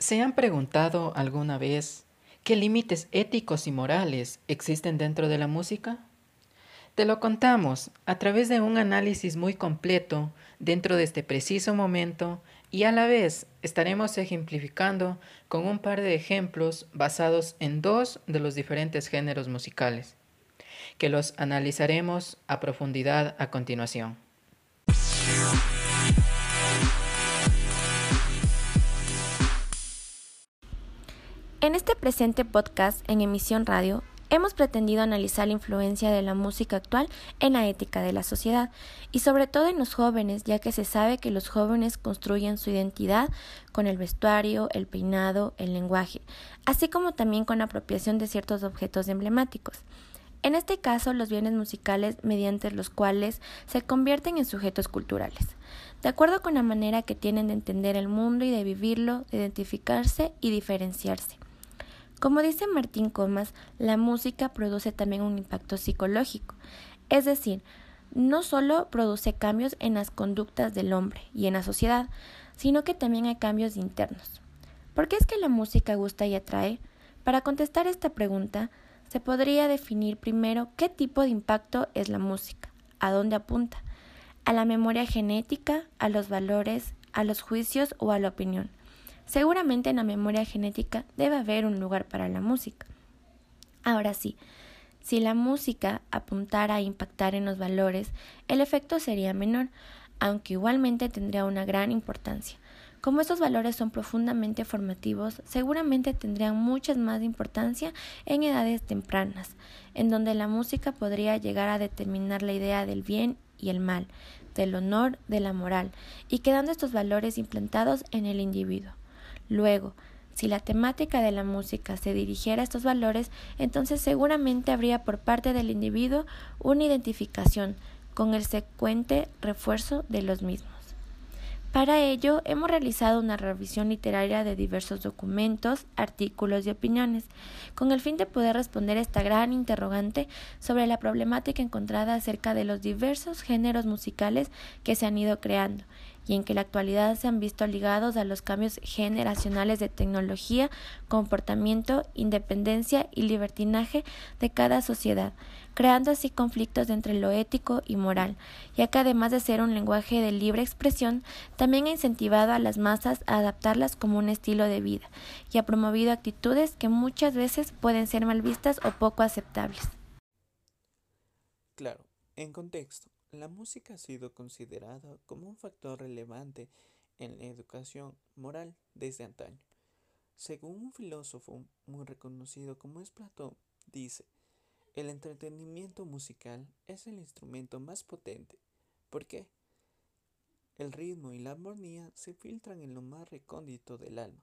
¿Se han preguntado alguna vez qué límites éticos y morales existen dentro de la música? Te lo contamos a través de un análisis muy completo dentro de este preciso momento y a la vez estaremos ejemplificando con un par de ejemplos basados en dos de los diferentes géneros musicales, que los analizaremos a profundidad a continuación. En este presente podcast en emisión radio, hemos pretendido analizar la influencia de la música actual en la ética de la sociedad y sobre todo en los jóvenes, ya que se sabe que los jóvenes construyen su identidad con el vestuario, el peinado, el lenguaje, así como también con la apropiación de ciertos objetos emblemáticos. En este caso, los bienes musicales mediante los cuales se convierten en sujetos culturales, de acuerdo con la manera que tienen de entender el mundo y de vivirlo, de identificarse y diferenciarse. Como dice Martín Comas, la música produce también un impacto psicológico, es decir, no solo produce cambios en las conductas del hombre y en la sociedad, sino que también hay cambios internos. ¿Por qué es que la música gusta y atrae? Para contestar esta pregunta, se podría definir primero qué tipo de impacto es la música, a dónde apunta, a la memoria genética, a los valores, a los juicios o a la opinión. Seguramente en la memoria genética debe haber un lugar para la música. Ahora sí, si la música apuntara a impactar en los valores, el efecto sería menor, aunque igualmente tendría una gran importancia. Como estos valores son profundamente formativos, seguramente tendrían mucha más importancia en edades tempranas, en donde la música podría llegar a determinar la idea del bien y el mal, del honor, de la moral, y quedando estos valores implantados en el individuo. Luego, si la temática de la música se dirigiera a estos valores, entonces seguramente habría por parte del individuo una identificación con el secuente refuerzo de los mismos. Para ello, hemos realizado una revisión literaria de diversos documentos, artículos y opiniones, con el fin de poder responder esta gran interrogante sobre la problemática encontrada acerca de los diversos géneros musicales que se han ido creando y en que la actualidad se han visto ligados a los cambios generacionales de tecnología, comportamiento, independencia y libertinaje de cada sociedad, creando así conflictos entre lo ético y moral, ya que además de ser un lenguaje de libre expresión, también ha incentivado a las masas a adaptarlas como un estilo de vida y ha promovido actitudes que muchas veces pueden ser mal vistas o poco aceptables. Claro, en contexto, la música ha sido considerada como un factor relevante en la educación moral desde antaño. Según un filósofo muy reconocido como es Platón, dice, el entretenimiento musical es el instrumento más potente. ¿Por qué? El ritmo y la armonía se filtran en lo más recóndito del alma,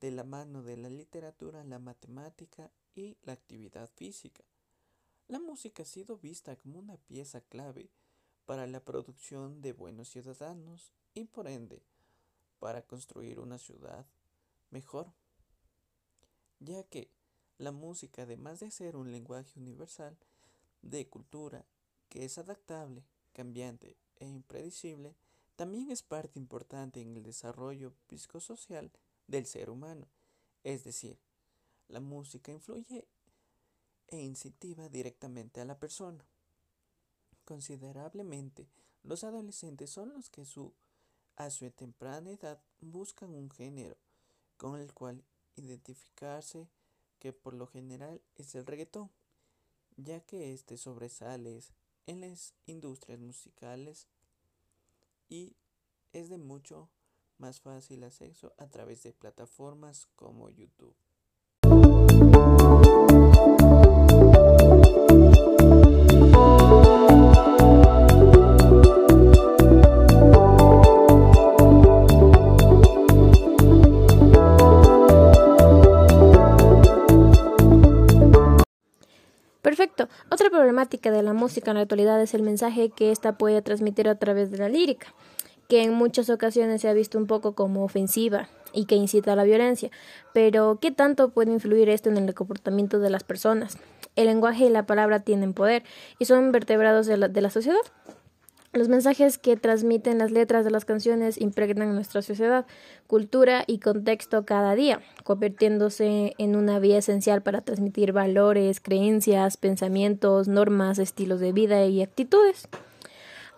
de la mano de la literatura, la matemática y la actividad física. La música ha sido vista como una pieza clave para la producción de buenos ciudadanos y por ende para construir una ciudad mejor, ya que la música, además de ser un lenguaje universal de cultura que es adaptable, cambiante e impredecible, también es parte importante en el desarrollo psicosocial del ser humano, es decir, la música influye e incentiva directamente a la persona. Considerablemente, los adolescentes son los que su, a su temprana edad buscan un género con el cual identificarse que por lo general es el reggaetón, ya que éste sobresale en las industrias musicales y es de mucho más fácil acceso a través de plataformas como YouTube. Problemática de la música en la actualidad es el mensaje que ésta puede transmitir a través de la lírica, que en muchas ocasiones se ha visto un poco como ofensiva y que incita a la violencia. Pero, ¿qué tanto puede influir esto en el comportamiento de las personas? El lenguaje y la palabra tienen poder y son vertebrados de la, de la sociedad. Los mensajes que transmiten las letras de las canciones impregnan nuestra sociedad, cultura y contexto cada día, convirtiéndose en una vía esencial para transmitir valores, creencias, pensamientos, normas, estilos de vida y actitudes.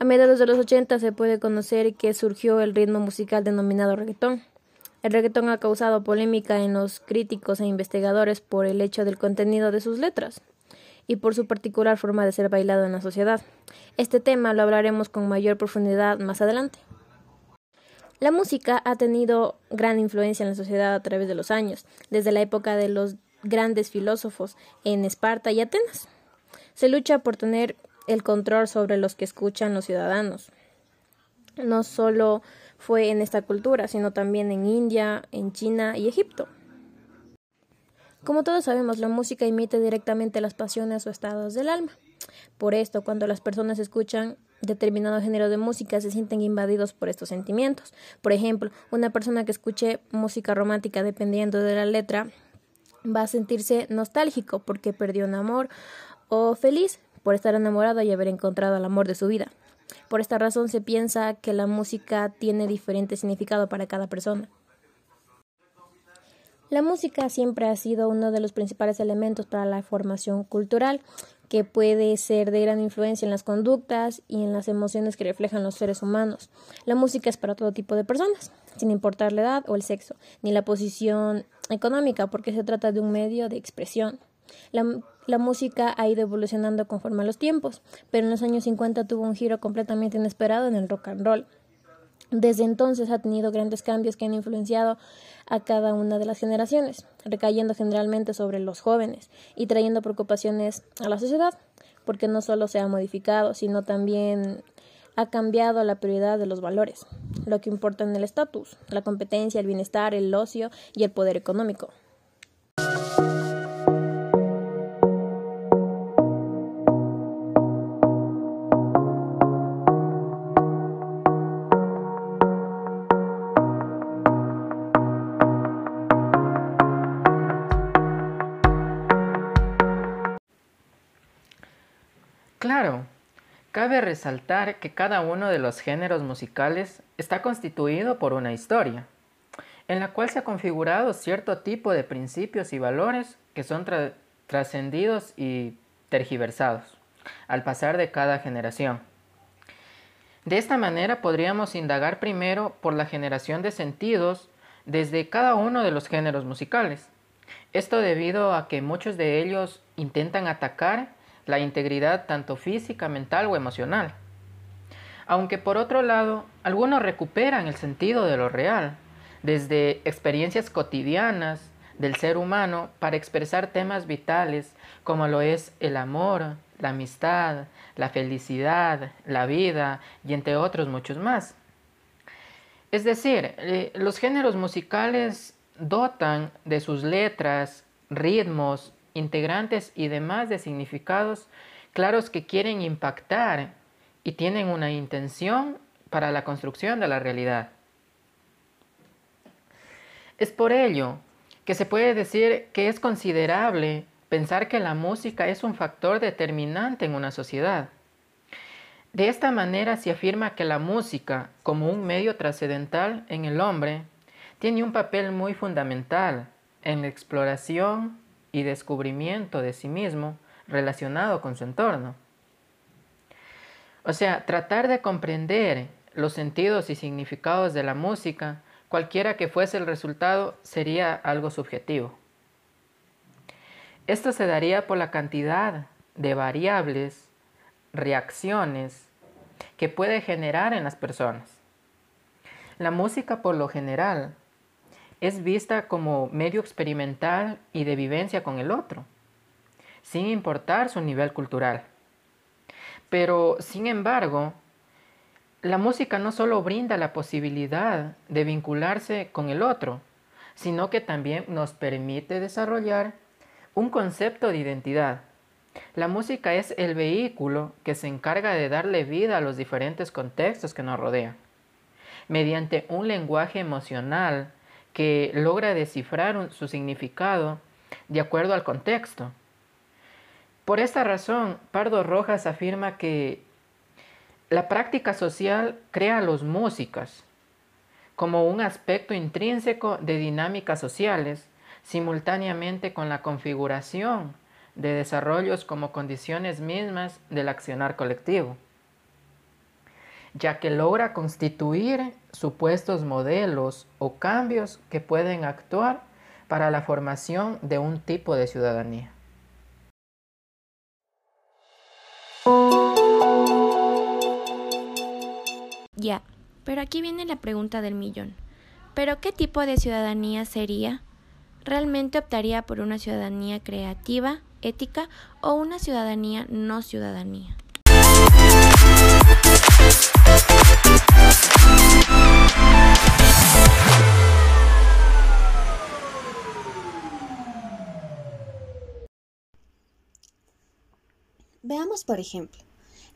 A mediados de los 80 se puede conocer que surgió el ritmo musical denominado reggaetón. El reggaetón ha causado polémica en los críticos e investigadores por el hecho del contenido de sus letras y por su particular forma de ser bailado en la sociedad. Este tema lo hablaremos con mayor profundidad más adelante. La música ha tenido gran influencia en la sociedad a través de los años, desde la época de los grandes filósofos en Esparta y Atenas. Se lucha por tener el control sobre los que escuchan los ciudadanos. No solo fue en esta cultura, sino también en India, en China y Egipto. Como todos sabemos, la música imita directamente las pasiones o estados del alma. Por esto, cuando las personas escuchan determinado género de música, se sienten invadidos por estos sentimientos. Por ejemplo, una persona que escuche música romántica dependiendo de la letra va a sentirse nostálgico porque perdió un amor o feliz por estar enamorado y haber encontrado el amor de su vida. Por esta razón se piensa que la música tiene diferente significado para cada persona. La música siempre ha sido uno de los principales elementos para la formación cultural, que puede ser de gran influencia en las conductas y en las emociones que reflejan los seres humanos. La música es para todo tipo de personas, sin importar la edad o el sexo, ni la posición económica, porque se trata de un medio de expresión. La, música ha ido evolucionando conforme a los tiempos, pero en los años 50 tuvo un giro completamente inesperado en el rock and roll. Desde entonces ha tenido grandes cambios que han influenciado a cada una de las generaciones, recayendo generalmente sobre los jóvenes y trayendo preocupaciones a la sociedad, porque no solo se ha modificado, sino también ha cambiado la prioridad de los valores, lo que importa en el estatus, la competencia, el bienestar, el ocio y el poder económico. Claro, cabe resaltar que cada uno de los géneros musicales está constituido por una historia, en la cual se ha configurado cierto tipo de principios y valores que son trascendidos y tergiversados al pasar de cada generación. De esta manera podríamos indagar primero por la generación de sentidos desde cada uno de los géneros musicales. Esto debido a que muchos de ellos intentan atacar la integridad tanto física, mental o emocional. Aunque por otro lado, algunos recuperan el sentido de lo real, desde experiencias cotidianas del ser humano para expresar temas vitales como lo es el amor, la amistad, la felicidad, la vida y entre otros muchos más. Es decir, eh, los géneros musicales dotan de sus letras, ritmos, integrantes y demás de significados claros que quieren impactar y tienen una intención para la construcción de la realidad. Es por ello que se puede decir que es considerable pensar que la música es un factor determinante en una sociedad. De esta manera se afirma que la música, como un medio trascendental en el hombre, tiene un papel muy fundamental en la exploración y descubrimiento de sí mismo relacionado con su entorno. O sea, tratar de comprender los sentidos y significados de la música, cualquiera que fuese el resultado, sería algo subjetivo. Esto se daría por la cantidad de variables, reacciones que puede generar en las personas. La música por lo general es vista como medio experimental y de vivencia con el otro, sin importar su nivel cultural. Pero, sin embargo, la música no solo brinda la posibilidad de vincularse con el otro, sino que también nos permite desarrollar un concepto de identidad. La música es el vehículo que se encarga de darle vida a los diferentes contextos que nos rodean. Mediante un lenguaje emocional que logra descifrar su significado de acuerdo al contexto. Por esta razón, Pardo Rojas afirma que La práctica social crea a los músicos como un aspecto intrínseco de dinámicas sociales, simultáneamente con la configuración de desarrollos como condiciones mismas del accionar colectivo, ya que logra constituir supuestos modelos o cambios que pueden actuar para la formación de un tipo de ciudadanía. Ya, pero aquí viene la pregunta del millón. ¿Pero qué tipo de ciudadanía sería? ¿Realmente optaría por una ciudadanía creativa, ética o una ciudadanía no ciudadanía? Veamos, por ejemplo,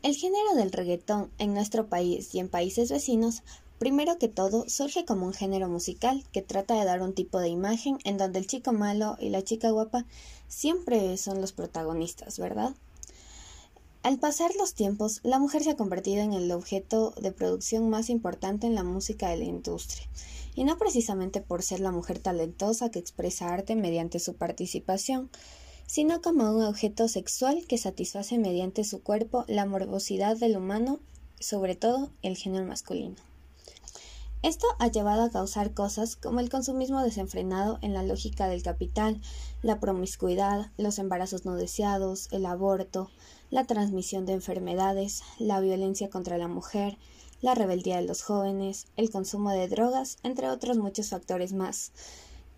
el género del reggaetón en nuestro país y en países vecinos, primero que todo, surge como un género musical que trata de dar un tipo de imagen en donde el chico malo y la chica guapa siempre son los protagonistas, ¿verdad? Al pasar los tiempos, la mujer se ha convertido en el objeto de producción más importante en la música de la industria, y no precisamente por ser la mujer talentosa que expresa arte mediante su participación, sino como un objeto sexual que satisface mediante su cuerpo la morbosidad del humano, sobre todo el género masculino. Esto ha llevado a causar cosas como el consumismo desenfrenado en la lógica del capital, la promiscuidad, los embarazos no deseados, el aborto, la transmisión de enfermedades, la violencia contra la mujer, la rebeldía de los jóvenes, el consumo de drogas, entre otros muchos factores más,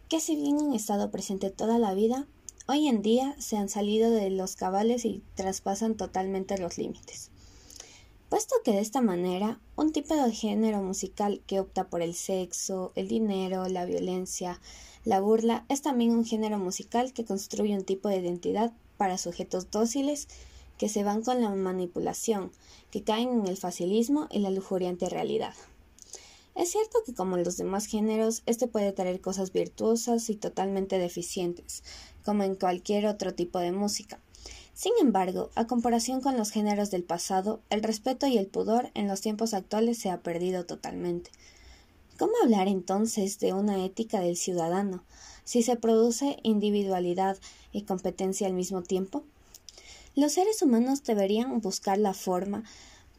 que si bien han estado presentes toda la vida, Hoy en día se han salido de los cabales y traspasan totalmente los límites. Que de esta manera, un tipo de género musical que opta por el sexo, el dinero, la violencia, la burla, es también un género musical que construye un tipo de identidad para sujetos dóciles que se van con la manipulación, que caen en el facilismo y la lujuriante realidad. Es cierto que como los demás géneros, este puede traer cosas virtuosas y totalmente deficientes, como en cualquier otro tipo de música. Sin embargo, a comparación con los géneros del pasado, el respeto y el pudor en los tiempos actuales se ha perdido totalmente. ¿Cómo hablar entonces de una ética del ciudadano si se produce individualidad y competencia al mismo tiempo? Los seres humanos deberían buscar la forma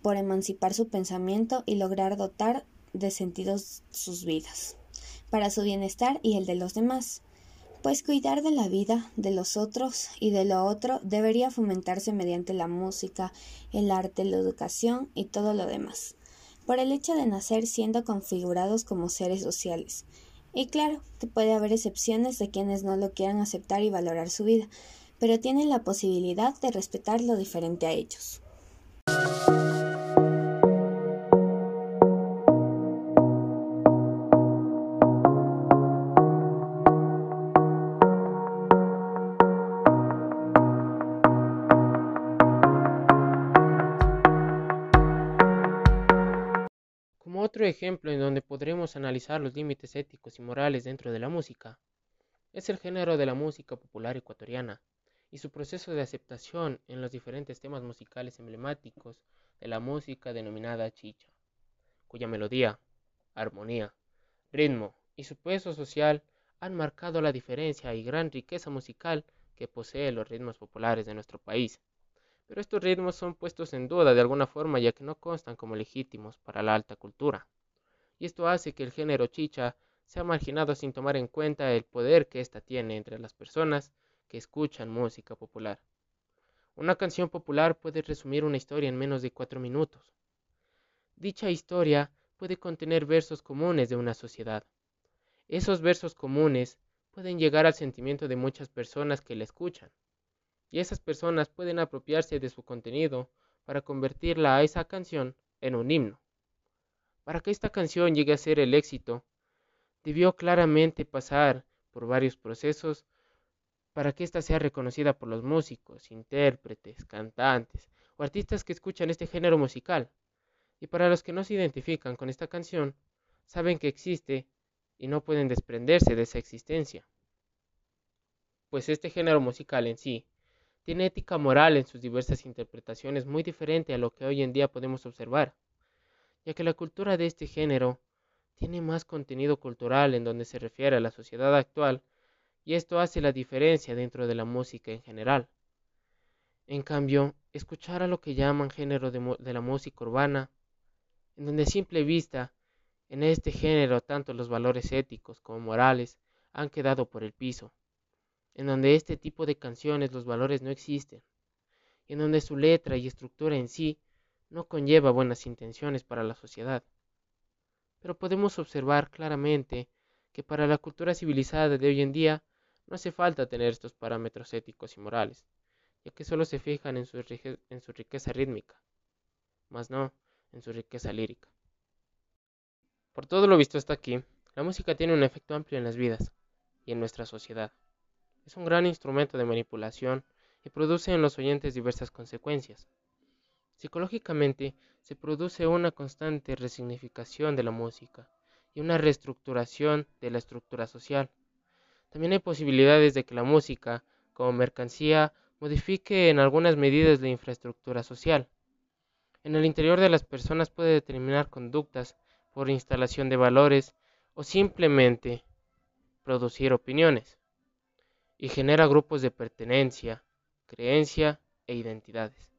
por emancipar su pensamiento y lograr dotar de sentidos sus vidas, para su bienestar y el de los demás pues cuidar de la vida de los otros y de lo otro debería fomentarse mediante la música, el arte, la educación y todo lo demás, por el hecho de nacer siendo configurados como seres sociales. Y claro que puede haber excepciones de quienes no lo quieran aceptar y valorar su vida, pero tienen la posibilidad de respetar lo diferente a ellos. Ejemplo en donde podremos analizar los límites éticos y morales dentro de la música es el género de la música popular ecuatoriana y su proceso de aceptación en los diferentes temas musicales emblemáticos de la música denominada chicha, cuya melodía, armonía, ritmo y su peso social han marcado la diferencia y gran riqueza musical que poseen los ritmos populares de nuestro país pero estos ritmos son puestos en duda de alguna forma ya que no constan como legítimos para la alta cultura. Y esto hace que el género chicha sea marginado sin tomar en cuenta el poder que ésta tiene entre las personas que escuchan música popular. Una canción popular puede resumir una historia en menos de cuatro minutos. Dicha historia puede contener versos comunes de una sociedad. Esos versos comunes pueden llegar al sentimiento de muchas personas que la escuchan y esas personas pueden apropiarse de su contenido para convertirla a esa canción en un himno. Para que esta canción llegue a ser el éxito, debió claramente pasar por varios procesos para que ésta sea reconocida por los músicos, intérpretes, cantantes o artistas que escuchan este género musical. Y para los que no se identifican con esta canción, saben que existe y no pueden desprenderse de esa existencia. Pues este género musical en sí tiene ética moral en sus diversas interpretaciones muy diferente a lo que hoy en día podemos observar, ya que la cultura de este género tiene más contenido cultural en donde se refiere a la sociedad actual y esto hace la diferencia dentro de la música en general. En cambio, escuchar a lo que llaman género de, la música urbana, en donde a simple vista, en este género tanto los valores éticos como morales han quedado por el piso en donde este tipo de canciones los valores no existen, y en donde su letra y estructura en sí no conlleva buenas intenciones para la sociedad. Pero podemos observar claramente que para la cultura civilizada de hoy en día no hace falta tener estos parámetros éticos y morales, ya que solo se fijan en su, riqueza rítmica, más no en su riqueza lírica. Por todo lo visto hasta aquí, la música tiene un efecto amplio en las vidas y en nuestra sociedad. Es un gran instrumento de manipulación y produce en los oyentes diversas consecuencias. Psicológicamente, se produce una constante resignificación de la música y una reestructuración de la estructura social. También hay posibilidades de que la música, como mercancía, modifique en algunas medidas la infraestructura social. En el interior de las personas puede determinar conductas por instalación de valores o simplemente producir opiniones y genera grupos de pertenencia, creencia e identidades.